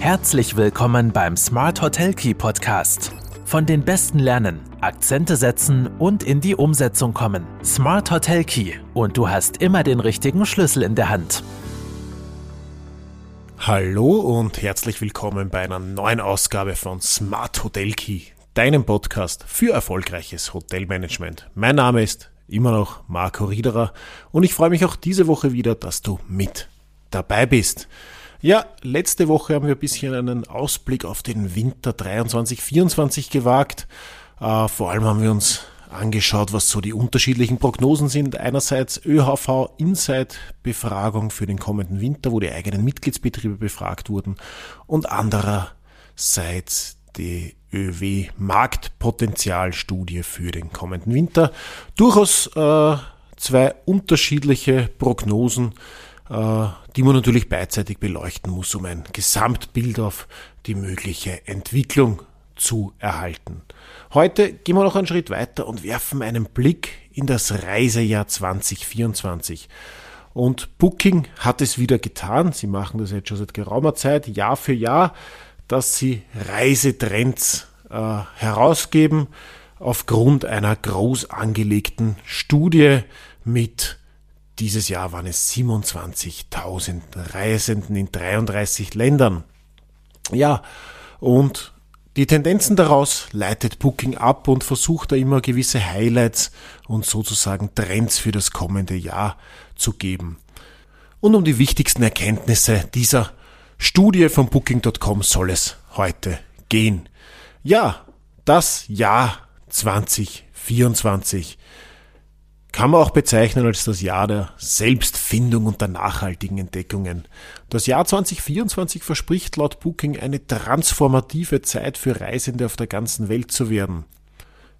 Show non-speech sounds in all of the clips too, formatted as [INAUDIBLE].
Herzlich willkommen beim Smart Hotel Key Podcast. Von den Besten lernen, Akzente setzen und in die Umsetzung kommen. Smart Hotel Key und du hast immer den richtigen Schlüssel in der Hand. Hallo und herzlich willkommen bei einer neuen Ausgabe von Smart Hotel Key, deinem Podcast für erfolgreiches Hotelmanagement. Mein Name ist immer noch Marco Riederer und ich freue mich auch diese Woche wieder, dass du mit dabei bist. Ja, letzte Woche haben wir ein bisschen einen Ausblick auf den Winter 23, 24 gewagt. Äh, vor allem haben wir uns angeschaut, was so die unterschiedlichen Prognosen sind. Einerseits ÖHV Insight Befragung für den kommenden Winter, wo die eigenen Mitgliedsbetriebe befragt wurden und andererseits die ÖW Marktpotenzialstudie für den kommenden Winter. Durchaus äh, zwei unterschiedliche Prognosen, äh, die man natürlich beidseitig beleuchten muss, um ein Gesamtbild auf die mögliche Entwicklung zu erhalten. Heute gehen wir noch einen Schritt weiter und werfen einen Blick in das Reisejahr 2024. Und Booking hat es wieder getan. Sie machen das jetzt schon seit geraumer Zeit, Jahr für Jahr, dass sie Reisetrends äh, herausgeben aufgrund einer groß angelegten Studie mit dieses Jahr waren es 27.000 Reisenden in 33 Ländern. Ja, und die Tendenzen daraus leitet Booking ab und versucht da immer gewisse Highlights und sozusagen Trends für das kommende Jahr zu geben. Und um die wichtigsten Erkenntnisse dieser Studie von Booking.com soll es heute gehen. Ja, das Jahr 2024 kann man auch bezeichnen als das Jahr der Selbstfindung und der nachhaltigen Entdeckungen. Das Jahr 2024 verspricht laut Booking eine transformative Zeit für Reisende auf der ganzen Welt zu werden.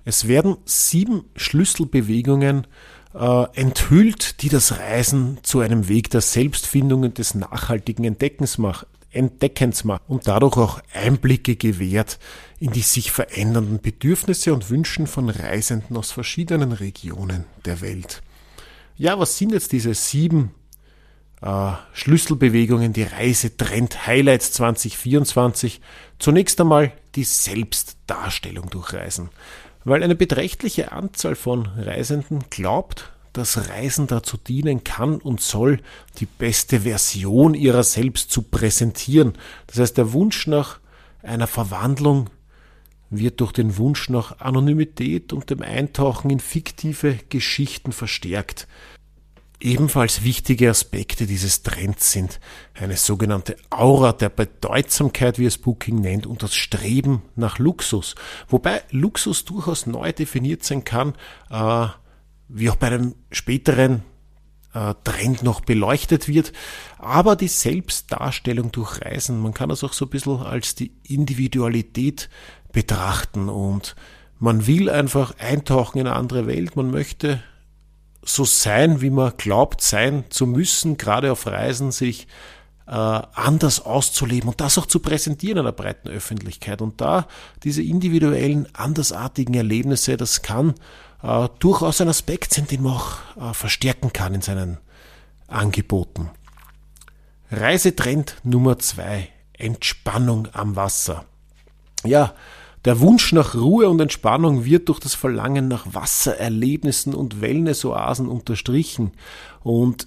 Es werden sieben Schlüsselbewegungen äh, enthüllt, die das Reisen zu einem Weg der Selbstfindung und des nachhaltigen Entdeckens, mach, Entdeckens macht und dadurch auch Einblicke gewährt in die sich verändernden Bedürfnisse und Wünschen von Reisenden aus verschiedenen Regionen der Welt. Ja, was sind jetzt diese sieben äh, Schlüsselbewegungen, die Reisetrend Highlights 2024? Zunächst einmal die Selbstdarstellung durch Reisen. Weil eine beträchtliche Anzahl von Reisenden glaubt, dass Reisen dazu dienen kann und soll, die beste Version ihrer selbst zu präsentieren. Das heißt, der Wunsch nach einer Verwandlung wird durch den Wunsch nach Anonymität und dem Eintauchen in fiktive Geschichten verstärkt. Ebenfalls wichtige Aspekte dieses Trends sind eine sogenannte Aura der Bedeutsamkeit, wie es Booking nennt, und das Streben nach Luxus. Wobei Luxus durchaus neu definiert sein kann, äh, wie auch bei einem späteren äh, Trend noch beleuchtet wird, aber die Selbstdarstellung durch Reisen, man kann das auch so ein bisschen als die Individualität betrachten. Und man will einfach eintauchen in eine andere Welt, man möchte so sein, wie man glaubt sein zu müssen, gerade auf Reisen sich äh, anders auszuleben und das auch zu präsentieren einer breiten Öffentlichkeit. Und da diese individuellen, andersartigen Erlebnisse, das kann äh, durchaus ein Aspekt sind, den man auch äh, verstärken kann in seinen Angeboten. Reisetrend Nummer zwei: Entspannung am Wasser. Ja, der Wunsch nach Ruhe und Entspannung wird durch das Verlangen nach Wassererlebnissen und Wellnessoasen unterstrichen. Und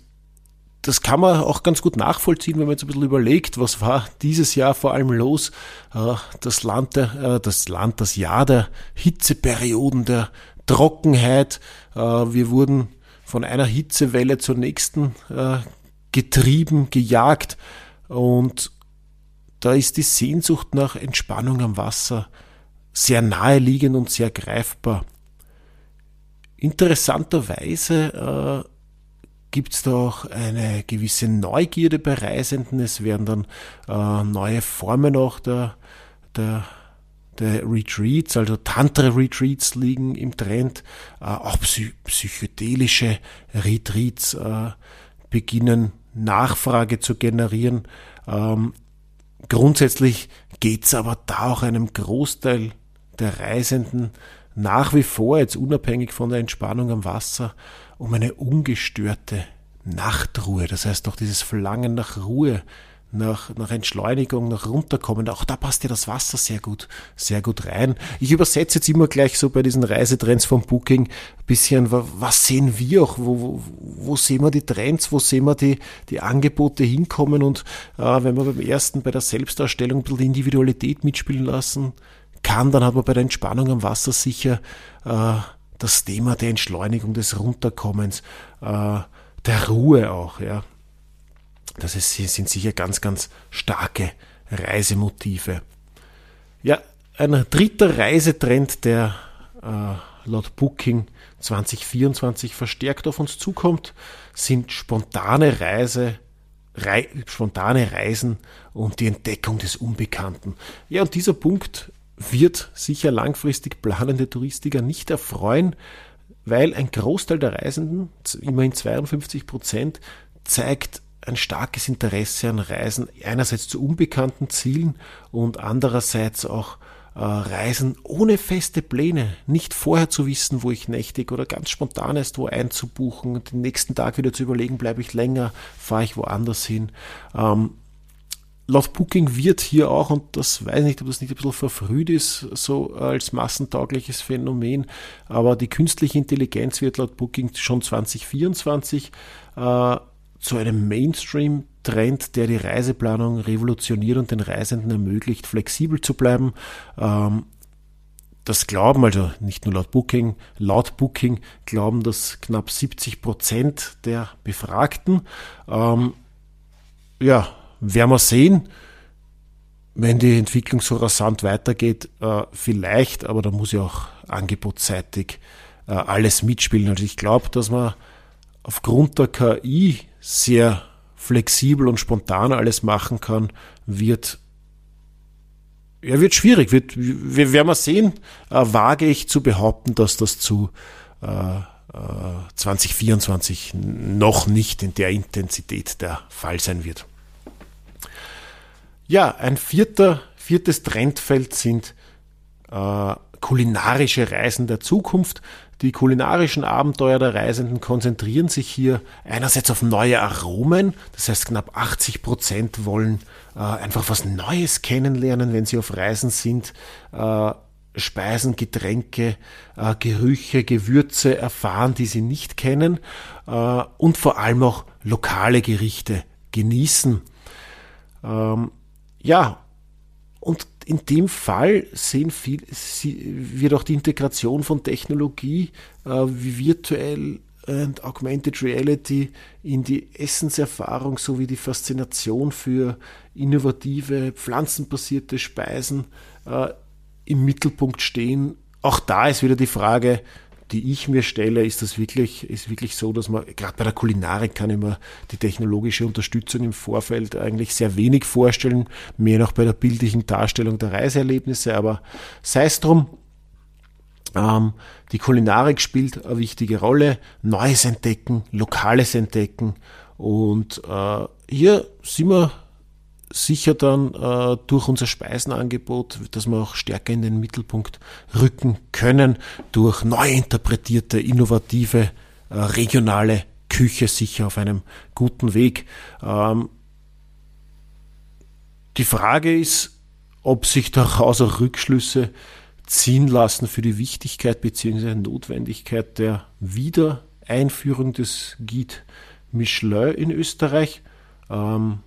das kann man auch ganz gut nachvollziehen, wenn man jetzt ein bisschen überlegt, was war dieses Jahr vor allem los. Äh, das Land, der, das Land, das Jahr der Hitzeperioden, der Trockenheit. Äh, wir wurden von einer Hitzewelle zur nächsten äh, getrieben, gejagt. Und da ist die Sehnsucht nach Entspannung am Wasser sehr naheliegend und sehr greifbar. Interessanterweise äh, gibt es da auch eine gewisse Neugierde bei Reisenden. Es werden dann äh, neue Formen auch der, der der Retreats, also Tantra-Retreats liegen im Trend, äh, auch psy psychedelische Retreats äh, beginnen Nachfrage zu generieren. Ähm, grundsätzlich geht es aber da auch einem Großteil der Reisenden nach wie vor, jetzt unabhängig von der Entspannung am Wasser, um eine ungestörte Nachtruhe. Das heißt auch dieses Verlangen nach Ruhe, nach, nach Entschleunigung, nach Runterkommen. Auch da passt ja das Wasser sehr gut, sehr gut rein. Ich übersetze jetzt immer gleich so bei diesen Reisetrends vom Booking ein bisschen, was sehen wir auch, wo, wo, wo sehen wir die Trends, wo sehen wir die, die Angebote hinkommen und äh, wenn wir beim ersten bei der Selbstdarstellung ein bisschen Individualität mitspielen lassen kann, dann hat man bei der Entspannung am Wasser sicher äh, das Thema der Entschleunigung, des Runterkommens, äh, der Ruhe auch, ja. Das ist, sind sicher ganz, ganz starke Reisemotive. Ja, ein dritter Reisetrend, der äh, laut Booking 2024 verstärkt auf uns zukommt, sind spontane Reise, Rei spontane Reisen und die Entdeckung des Unbekannten. Ja, und dieser Punkt wird sicher langfristig planende Touristiker nicht erfreuen, weil ein Großteil der Reisenden, immerhin 52 Prozent, zeigt ein starkes Interesse an Reisen, einerseits zu unbekannten Zielen und andererseits auch äh, Reisen ohne feste Pläne, nicht vorher zu wissen, wo ich nächtig oder ganz spontan erst wo einzubuchen den nächsten Tag wieder zu überlegen, bleibe ich länger, fahre ich woanders hin. Ähm, laut Booking wird hier auch, und das weiß ich nicht, ob das nicht ein bisschen verfrüht ist, so als massentaugliches Phänomen, aber die künstliche Intelligenz wird laut Booking schon 2024 äh, zu einem Mainstream-Trend, der die Reiseplanung revolutioniert und den Reisenden ermöglicht, flexibel zu bleiben. Ähm, das glauben, also nicht nur laut Booking, laut Booking glauben das knapp 70 Prozent der Befragten. Ähm, ja, werden wir sehen, wenn die Entwicklung so rasant weitergeht, äh, vielleicht, aber da muss ja auch angebotsseitig äh, alles mitspielen. Also ich glaube, dass man aufgrund der KI sehr flexibel und spontan alles machen kann, wird ja, wird schwierig. Wird, wir werden wir sehen, äh, wage ich zu behaupten, dass das zu äh, äh, 2024 noch nicht in der Intensität der Fall sein wird. Ja, ein vierter, viertes Trendfeld sind äh, kulinarische Reisen der Zukunft. Die kulinarischen Abenteuer der Reisenden konzentrieren sich hier einerseits auf neue Aromen, das heißt knapp 80 Prozent wollen äh, einfach was Neues kennenlernen, wenn sie auf Reisen sind. Äh, Speisen, Getränke, äh, Gerüche, Gewürze erfahren, die sie nicht kennen äh, und vor allem auch lokale Gerichte genießen. Ähm, ja, und in dem Fall sehen viel, wird auch die Integration von Technologie äh, wie virtuell und Augmented Reality in die Essenserfahrung sowie die Faszination für innovative pflanzenbasierte Speisen äh, im Mittelpunkt stehen. Auch da ist wieder die Frage, die ich mir stelle, ist das wirklich, ist wirklich so, dass man, gerade bei der Kulinarik kann ich mir die technologische Unterstützung im Vorfeld eigentlich sehr wenig vorstellen, mehr noch bei der bildlichen Darstellung der Reiseerlebnisse, aber sei es drum, ähm, die Kulinarik spielt eine wichtige Rolle, Neues entdecken, Lokales entdecken und äh, hier sind wir sicher dann äh, durch unser Speisenangebot, dass wir auch stärker in den Mittelpunkt rücken können, durch neu interpretierte, innovative, äh, regionale Küche sicher auf einem guten Weg. Ähm, die Frage ist, ob sich daraus auch Rückschlüsse ziehen lassen für die Wichtigkeit bzw. Notwendigkeit der Wiedereinführung des Guide Michelin in Österreich. Ähm,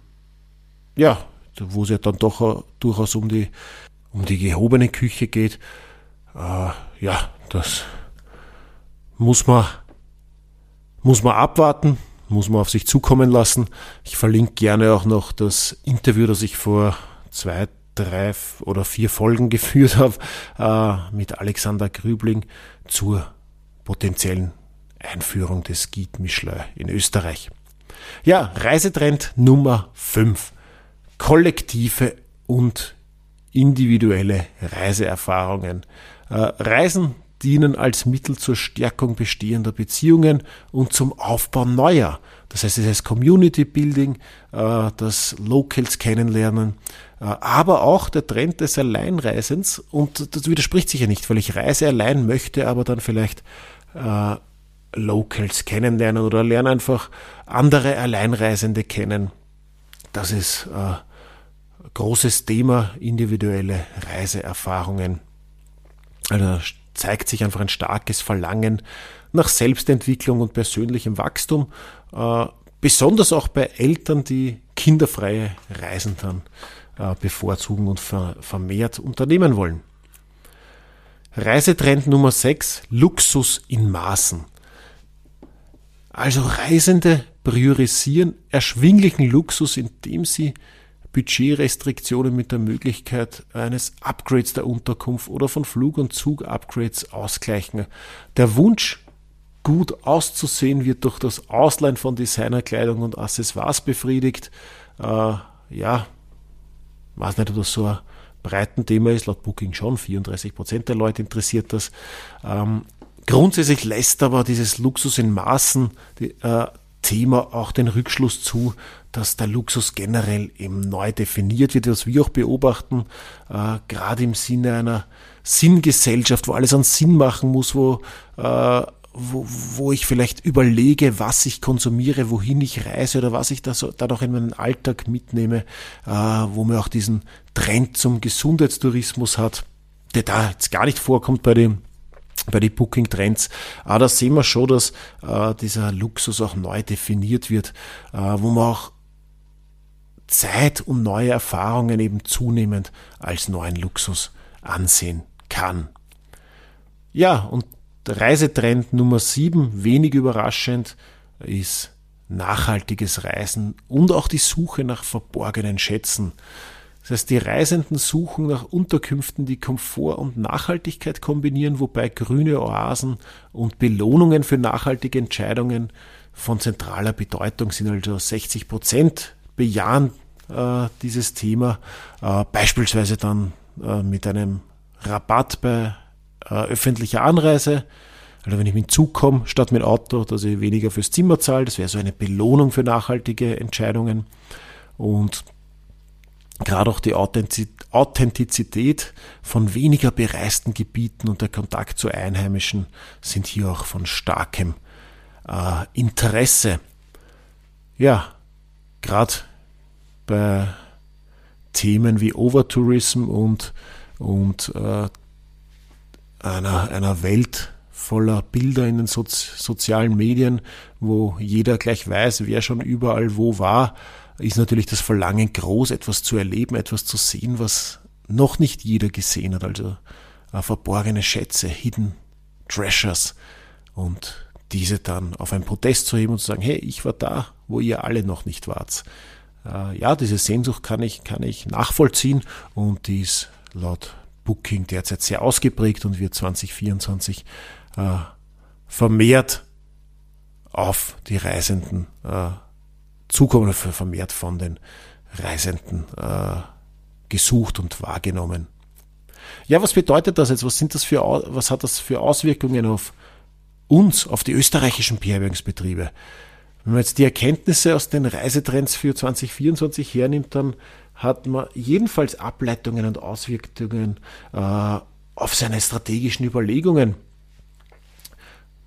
ja, wo es ja dann doch äh, durchaus um die, um die gehobene Küche geht. Äh, ja, das muss man, muss man abwarten, muss man auf sich zukommen lassen. Ich verlinke gerne auch noch das Interview, das ich vor zwei, drei oder vier Folgen [LAUGHS] geführt habe äh, mit Alexander Grübling zur potenziellen Einführung des Guide Michelin in Österreich. Ja, Reisetrend Nummer 5 kollektive und individuelle Reiseerfahrungen. Äh, Reisen dienen als Mittel zur Stärkung bestehender Beziehungen und zum Aufbau neuer. Das heißt, es heißt Community Building, äh, das Locals kennenlernen, äh, aber auch der Trend des Alleinreisens. Und das widerspricht sich ja nicht, weil ich reise allein möchte, aber dann vielleicht Locals kennenlernen oder lerne einfach andere Alleinreisende kennen das ist äh, großes Thema, individuelle Reiseerfahrungen. Also zeigt sich einfach ein starkes Verlangen nach Selbstentwicklung und persönlichem Wachstum, äh, besonders auch bei Eltern, die kinderfreie Reisen dann äh, bevorzugen und ver vermehrt unternehmen wollen. Reisetrend Nummer 6, Luxus in Maßen. Also Reisende priorisieren erschwinglichen Luxus, indem sie Budgetrestriktionen mit der Möglichkeit eines Upgrades der Unterkunft oder von Flug- und Zug-Upgrades ausgleichen. Der Wunsch, gut auszusehen, wird durch das Ausleihen von Designerkleidung und Accessoires befriedigt. Äh, ja, weiß nicht, ob das so ein breiten Thema ist, laut Booking schon, 34 Prozent der Leute interessiert das. Ähm, grundsätzlich lässt aber dieses Luxus in Maßen die, äh, Thema auch den Rückschluss zu, dass der Luxus generell eben neu definiert wird, was wir auch beobachten, äh, gerade im Sinne einer Sinngesellschaft, wo alles einen Sinn machen muss, wo, äh, wo, wo ich vielleicht überlege, was ich konsumiere, wohin ich reise oder was ich da so, dann auch in meinen Alltag mitnehme, äh, wo man auch diesen Trend zum Gesundheitstourismus hat, der da jetzt gar nicht vorkommt bei den bei den Booking Trends. Aber da sehen wir schon, dass äh, dieser Luxus auch neu definiert wird, äh, wo man auch Zeit und neue Erfahrungen eben zunehmend als neuen Luxus ansehen kann. Ja, und Reisetrend Nummer 7, wenig überraschend, ist nachhaltiges Reisen und auch die Suche nach verborgenen Schätzen. Das heißt, die Reisenden suchen nach Unterkünften, die Komfort und Nachhaltigkeit kombinieren, wobei grüne Oasen und Belohnungen für nachhaltige Entscheidungen von zentraler Bedeutung sind. Also 60 Prozent bejahen äh, dieses Thema, äh, beispielsweise dann äh, mit einem Rabatt bei äh, öffentlicher Anreise. Also wenn ich mit Zug komme statt mit Auto, dass ich weniger fürs Zimmer zahle, das wäre so eine Belohnung für nachhaltige Entscheidungen. Und gerade auch die Authentizität von weniger bereisten Gebieten und der Kontakt zu Einheimischen sind hier auch von starkem äh, Interesse. Ja, gerade bei Themen wie Overtourism und, und äh, einer, einer Welt voller Bilder in den Sozi sozialen Medien, wo jeder gleich weiß, wer schon überall wo war, ist natürlich das Verlangen groß, etwas zu erleben, etwas zu sehen, was noch nicht jeder gesehen hat. Also äh, verborgene Schätze, Hidden Treasures und diese dann auf ein Podest zu heben und zu sagen, hey, ich war da, wo ihr alle noch nicht wart. Äh, ja, diese Sehnsucht kann ich, kann ich nachvollziehen und die ist laut Booking derzeit sehr ausgeprägt und wird 2024 äh, vermehrt auf die Reisenden oder vermehrt von den Reisenden äh, gesucht und wahrgenommen. Ja, was bedeutet das jetzt? Was sind das für, was hat das für Auswirkungen auf uns, auf die österreichischen Beherbergungsbetriebe? Wenn man jetzt die Erkenntnisse aus den Reisetrends für 2024 hernimmt, dann hat man jedenfalls Ableitungen und Auswirkungen äh, auf seine strategischen Überlegungen.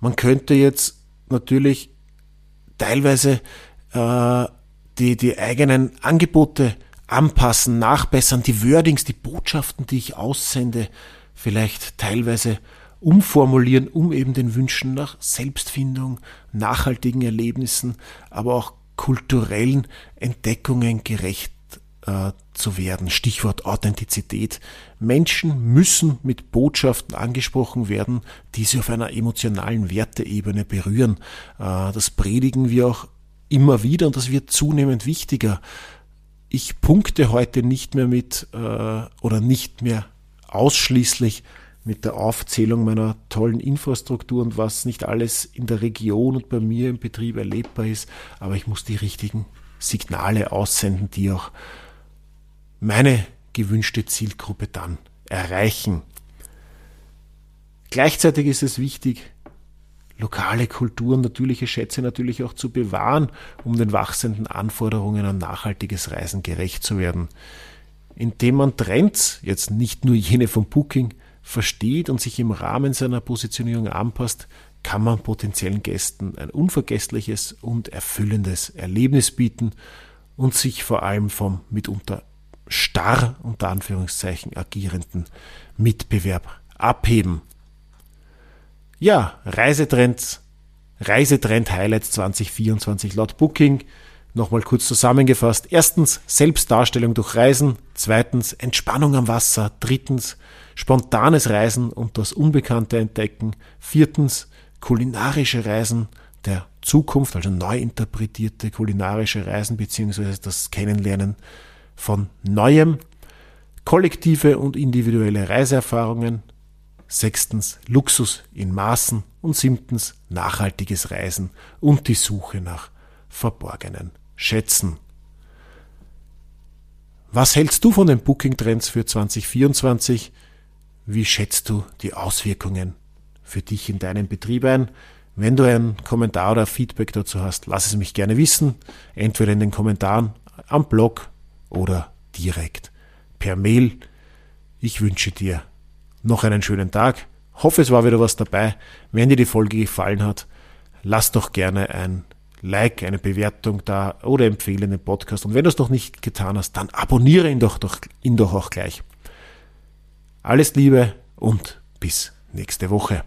Man könnte jetzt natürlich teilweise äh, die, die eigenen Angebote anpassen, nachbessern, die Wordings, die Botschaften, die ich aussende, vielleicht teilweise umformulieren, um eben den Wünschen nach Selbstfindung, nachhaltigen Erlebnissen, aber auch kulturellen Entdeckungen gerecht äh, zu werden. Stichwort Authentizität. Menschen müssen mit Botschaften angesprochen werden, die sie auf einer emotionalen Werteebene berühren. Äh, das predigen wir auch immer wieder und das wird zunehmend wichtiger. Ich punkte heute nicht mehr mit äh, oder nicht mehr ausschließlich mit der Aufzählung meiner tollen Infrastruktur und was nicht alles in der Region und bei mir im Betrieb erlebbar ist, aber ich muss die richtigen Signale aussenden, die auch meine gewünschte Zielgruppe dann erreichen. Gleichzeitig ist es wichtig, lokale Kulturen, natürliche Schätze natürlich auch zu bewahren, um den wachsenden Anforderungen an nachhaltiges Reisen gerecht zu werden. Indem man Trends, jetzt nicht nur jene vom Booking, versteht und sich im Rahmen seiner Positionierung anpasst, kann man potenziellen Gästen ein unvergessliches und erfüllendes Erlebnis bieten und sich vor allem vom mitunter starr unter Anführungszeichen agierenden Mitbewerb abheben. Ja, Reisetrends, Reisetrend Highlights 2024 laut Booking. Nochmal kurz zusammengefasst. Erstens Selbstdarstellung durch Reisen. Zweitens Entspannung am Wasser. Drittens spontanes Reisen und das Unbekannte entdecken. Viertens kulinarische Reisen der Zukunft, also neu interpretierte kulinarische Reisen beziehungsweise das Kennenlernen von Neuem. Kollektive und individuelle Reiseerfahrungen. Sechstens Luxus in Maßen und siebtens nachhaltiges Reisen und die Suche nach verborgenen Schätzen. Was hältst du von den Booking-Trends für 2024? Wie schätzt du die Auswirkungen für dich in deinem Betrieb ein? Wenn du einen Kommentar oder Feedback dazu hast, lass es mich gerne wissen. Entweder in den Kommentaren am Blog oder direkt per Mail. Ich wünsche dir noch einen schönen Tag. Hoffe, es war wieder was dabei. Wenn dir die Folge gefallen hat, lass doch gerne ein Like, eine Bewertung da oder empfehle den Podcast. Und wenn du es noch nicht getan hast, dann abonniere ihn doch, doch, ihn doch auch gleich. Alles Liebe und bis nächste Woche.